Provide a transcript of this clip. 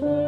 you.